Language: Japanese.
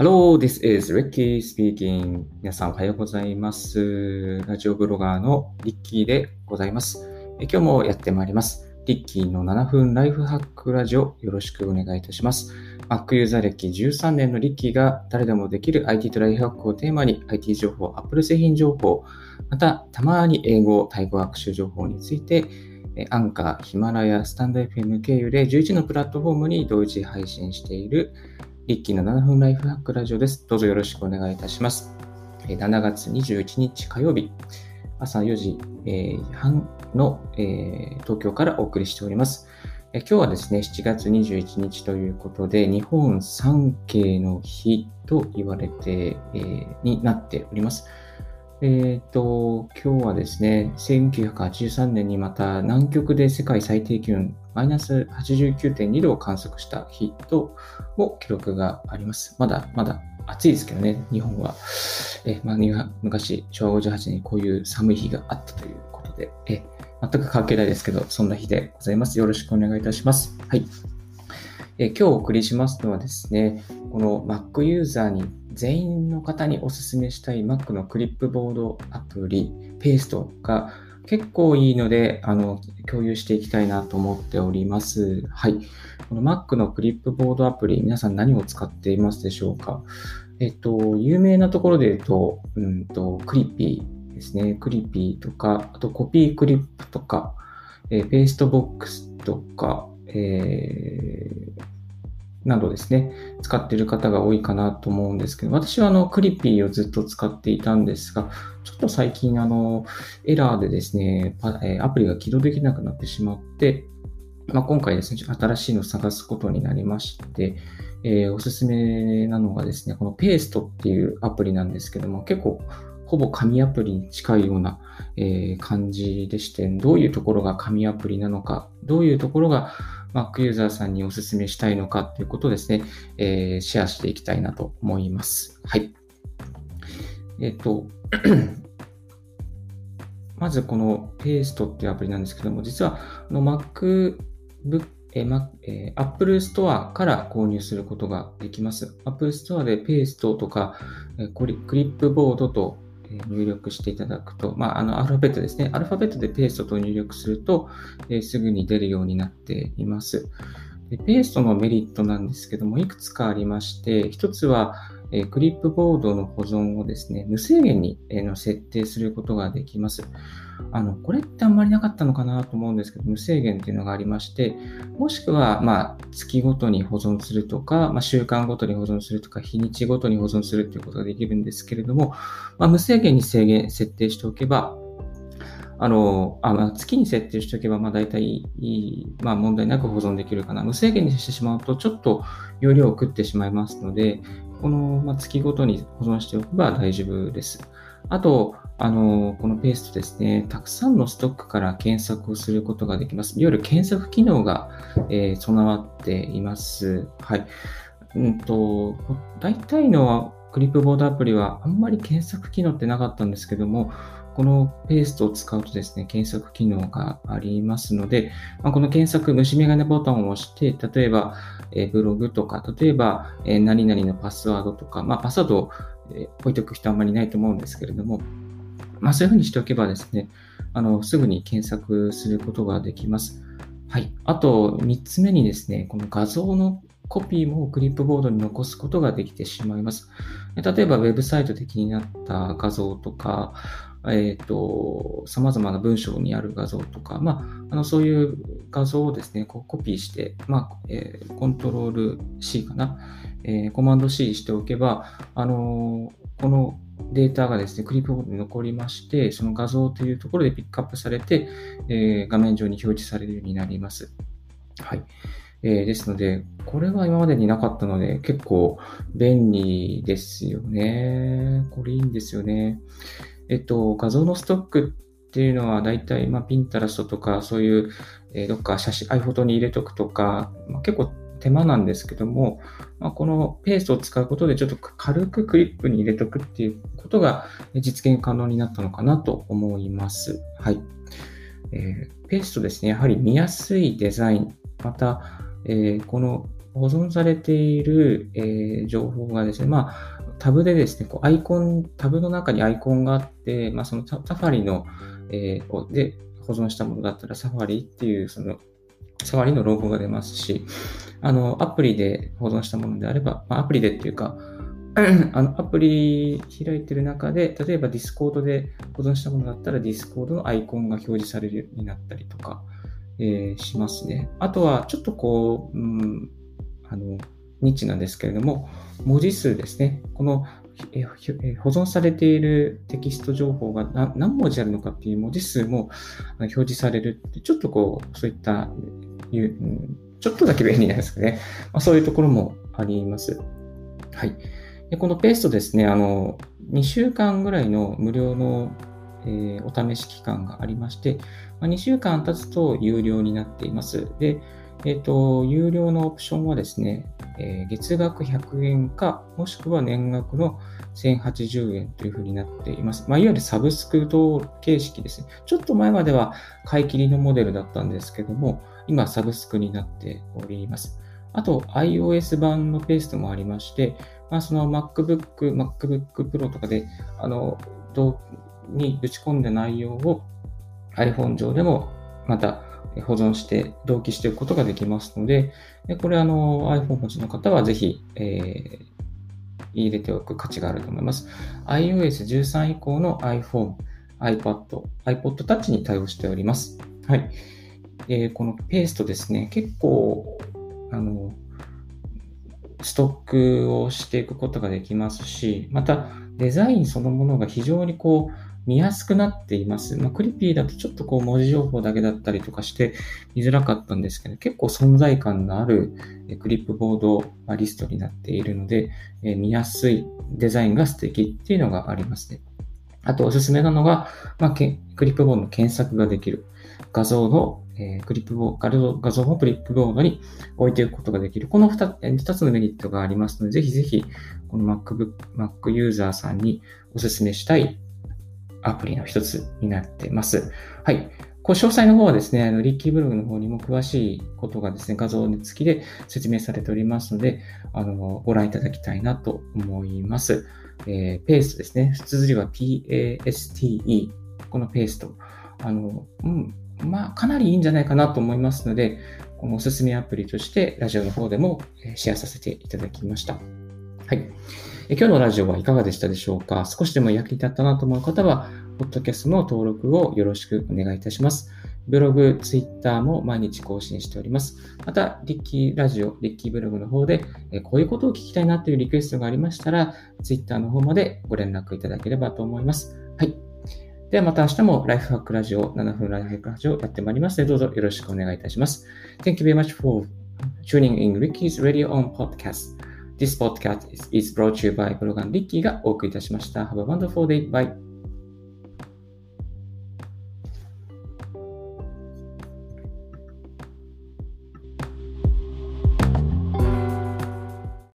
Hello, this is Ricky speaking. 皆さんおはようございます。ラジオブロガーのリッキーでございます。今日もやってまいります。リッキーの7分ライフハックラジオよろしくお願いいたします。Mac ユーザー歴13年のリッキーが誰でもできる IT とライフハックをテーマに IT 情報、Apple 製品情報、またたまに英語、タイ語学習情報についてアンカー、ヒマラヤ、スタンド FM 経由で11のプラットフォームに同時配信しているリッキーの7分ライフハックラジオです。どうぞよろしくお願いいたします。7月21日火曜日、朝4時、えー半の、えー東京からお送りしております。え今日はですね、7月21日ということで、日本三景の日と言われて、えーになっております。えっ、と、今日はですね、1983年にまた南極で世界最低気温マイナス89.2度を観測した日とも記録があります。まだまだ暑いですけどね、日本は。えまあ、昔、昭和58年にこういう寒い日があったということで、え全く関係ないですけど、そんな日でございます。よろしくお願いいたします。はい。え今日お送りしますのはですね、この Mac ユーザーに全員の方にお勧めしたい Mac のクリップボードアプリ、ペーストが結構いいので、あの、共有していきたいなと思っております。はい。この Mac のクリップボードアプリ、皆さん何を使っていますでしょうか？えっと、有名なところで言うと、うんと、 Clipy ですね。 Clipy とか、あと CopyClip とか、えー Pastebox とか、えーなどですね、使っている方が多いかなと思うんですけど、私はあの、 Clipy をずっと使っていたんですが、ちょっと最近あの、エラーでですね、アプリが起動できなくなってしまって、まあ、今回ですね、新しいのを探すことになりまして、えーおすすめなのがですね、このペーストっていうアプリなんですけども、結構ほぼ紙アプリに近いような、えー感じでして、どういうところが紙アプリなのか、どういうところが Mac ユーザーさんにお勧めしたいのかということをですね、えーシェアしていきたいなと思います。はい。えっ、と、まずこのペーストっていうアプリなんですけども、実はの MacBook えーまえー Apple Store から購入することができます。Apple Store でペーストとか、えークリップボードと入力していただくと、まあ、あのアルファベットですね。アルファベットでペーストと入力すると、えすぐに出るようになっています。でペーストのメリットなんですけども、いくつかありまして、一つは、えクリップボードの保存をですね、無制限に、えの設定することができます。あの、これってあんまりなかったのかなと思うんですけど、無制限っていうのがありまして、もしくは、まあ、月ごとに保存するとか、まあ、週間ごとに保存するとか、日にちごとに保存するっていうことができるんですけれども、まあ、無制限に制限、設定しておけば、あの、あま、月に設定しておけば、まあ、大体いい、まあ、問題なく保存できるかな。無制限にしてしまうと、ちょっと容量を食ってしまいますので、この、ま、月ごとに保存しておけば大丈夫です。あと、あの、このペーストですね、たくさんのストックから検索をすることができます。いわゆる検索機能が、えー備わっています。はい。うんと、大体のクリップボードアプリはあんまり検索機能ってなかったんですけども、このペーストを使うとですね、検索機能がありますので、まあ、この検索、虫眼鏡ボタンを押して、例えば、えブログとか、例えば、え何々のパスワードとか、まあ、パスワードを、え置いておく人あんまりいないと思うんですけれども、まあ、そういうふうにしておけばですね、あの、すぐに検索することができます。はい。あと、3つ目にですね、この画像のコピーもクリップボードに残すことができてしまいます。例えば、ウェブサイトで気になった画像とか、えっ、と、様々な文章にある画像とか、まあ、あの、そういう画像をですね、こうコピーして、まあ、えーコントロール C かな、えーコマンド C しておけば、あのこのデータがですね、クリップボードに残りまして、その画像というところでピックアップされて、え画面上に表示されるようになります。はい。えーですので、これは今までになかったので、結構便利ですよね。これいいんですよね。えっと、画像のストックっていうのは大体、まあ、ピンタラストとか、そういう、えーどっか写真、iPhoto に入れとくとか、まあ、結構手間なんですけども、まあ、このペーストを使うことでちょっと軽くクリップに入れとくっていうことが実現可能になったのかなと思います。はい。えーペーストですね、やはり見やすいデザイン、また、えーこの保存されている、えー、情報がですね、まあ、タブでですね、こうアイコン、タブの中にアイコンがあって、まあ、そのサファリの、えー、で保存したものだったらサファリっていう、その、サファリのロゴが出ますし、あの、アプリで保存したものであれば、まあ、アプリでっていうか、あのアプリ開いてる中で、例えば Discord で保存したものだったら Discord のアイコンが表示されるようになったりとか、えー、しますね。あとは、ちょっとこう、うん、あの、ニッチなんですけれども、文字数ですね。この保存されているテキスト情報が何文字あるのかっていう文字数も表示されるって、ちょっとこう、そういった、ちょっとだけ便利なんですかね。まあ、そういうところもあります。はい。でこのペーストですね、あの、2週間ぐらいの無料の、えー、お試し期間がありまして、まあ、2週間経つと有料になっています。で、えっ、ー、と、有料のオプションはですね、えー、月額100円か、もしくは年額の1080円というふうになっています。まあ、いわゆるサブスク形式ですね。ちょっと前までは買い切りのモデルだったんですけども、今サブスクになっております。あと、iOS 版のペーストもありまして、まあ、その MacBook、MacBook Pro とかで、あの、に打ち込んだ内容を iPhone 上でもまた保存して同期していくことができますので、これあの iPhone 持ちの方はぜひ、えー、入れておく価値があると思います。iOS13 以降の iPhone、iPad、iPod Touch に対応しております。はい。えー、このペーストですね、結構、あの、ストックをしていくことができますし、またデザインそのものが非常にこう、見やすくなっています。まあ、クリピーだとちょっとこう文字情報だけだったりとかして見づらかったんですけど、結構存在感のあるクリップボードリストになっているので、え見やすいデザインが素敵っていうのがありますね。あとおすすめなのが、まあ、クリップボードの検索ができる。画像の、え、クリップボード、画像をクリップボードに置いていくことができる。この 2, 2つのメリットがありますので、ぜひぜひ、この MacBook、Mac ユーザーさんにお勧めしたいアプリの一つになっています。はい。こう詳細の方はですね、あのリッキーブログの方にも詳しいことがですね、画像付きで説明されておりますので、あのご覧いただきたいなと思います。えー、ペーストですね。綴りは PASTE。このペースト。あの、うん、まあ、かなりいいんじゃないかなと思いますので、このおすすめアプリとしてラジオの方でもシェアさせていただきました。はい。今日のラジオはいかがでしたでしょうか？少しでも役に立ったなと思う方は、ポッドキャストの登録をよろしくお願いいたします。ブログ、ツイッターも毎日更新しております。また、リッキーラジオ、リッキーブログの方で、こういうことを聞きたいなというリクエストがありましたら、ツイッターの方までご連絡いただければと思います。はい。ではまた明日もライフハックラジオ、7分ライフハックラジオやってまいりますので、どうぞよろしくお願いいたします。Thank you very much for tuning in Ricky's Radio on Podcast. This podcast is, brought to you by ブロガンリッキーがお送りいたしました。Have a wonderful day. Bye.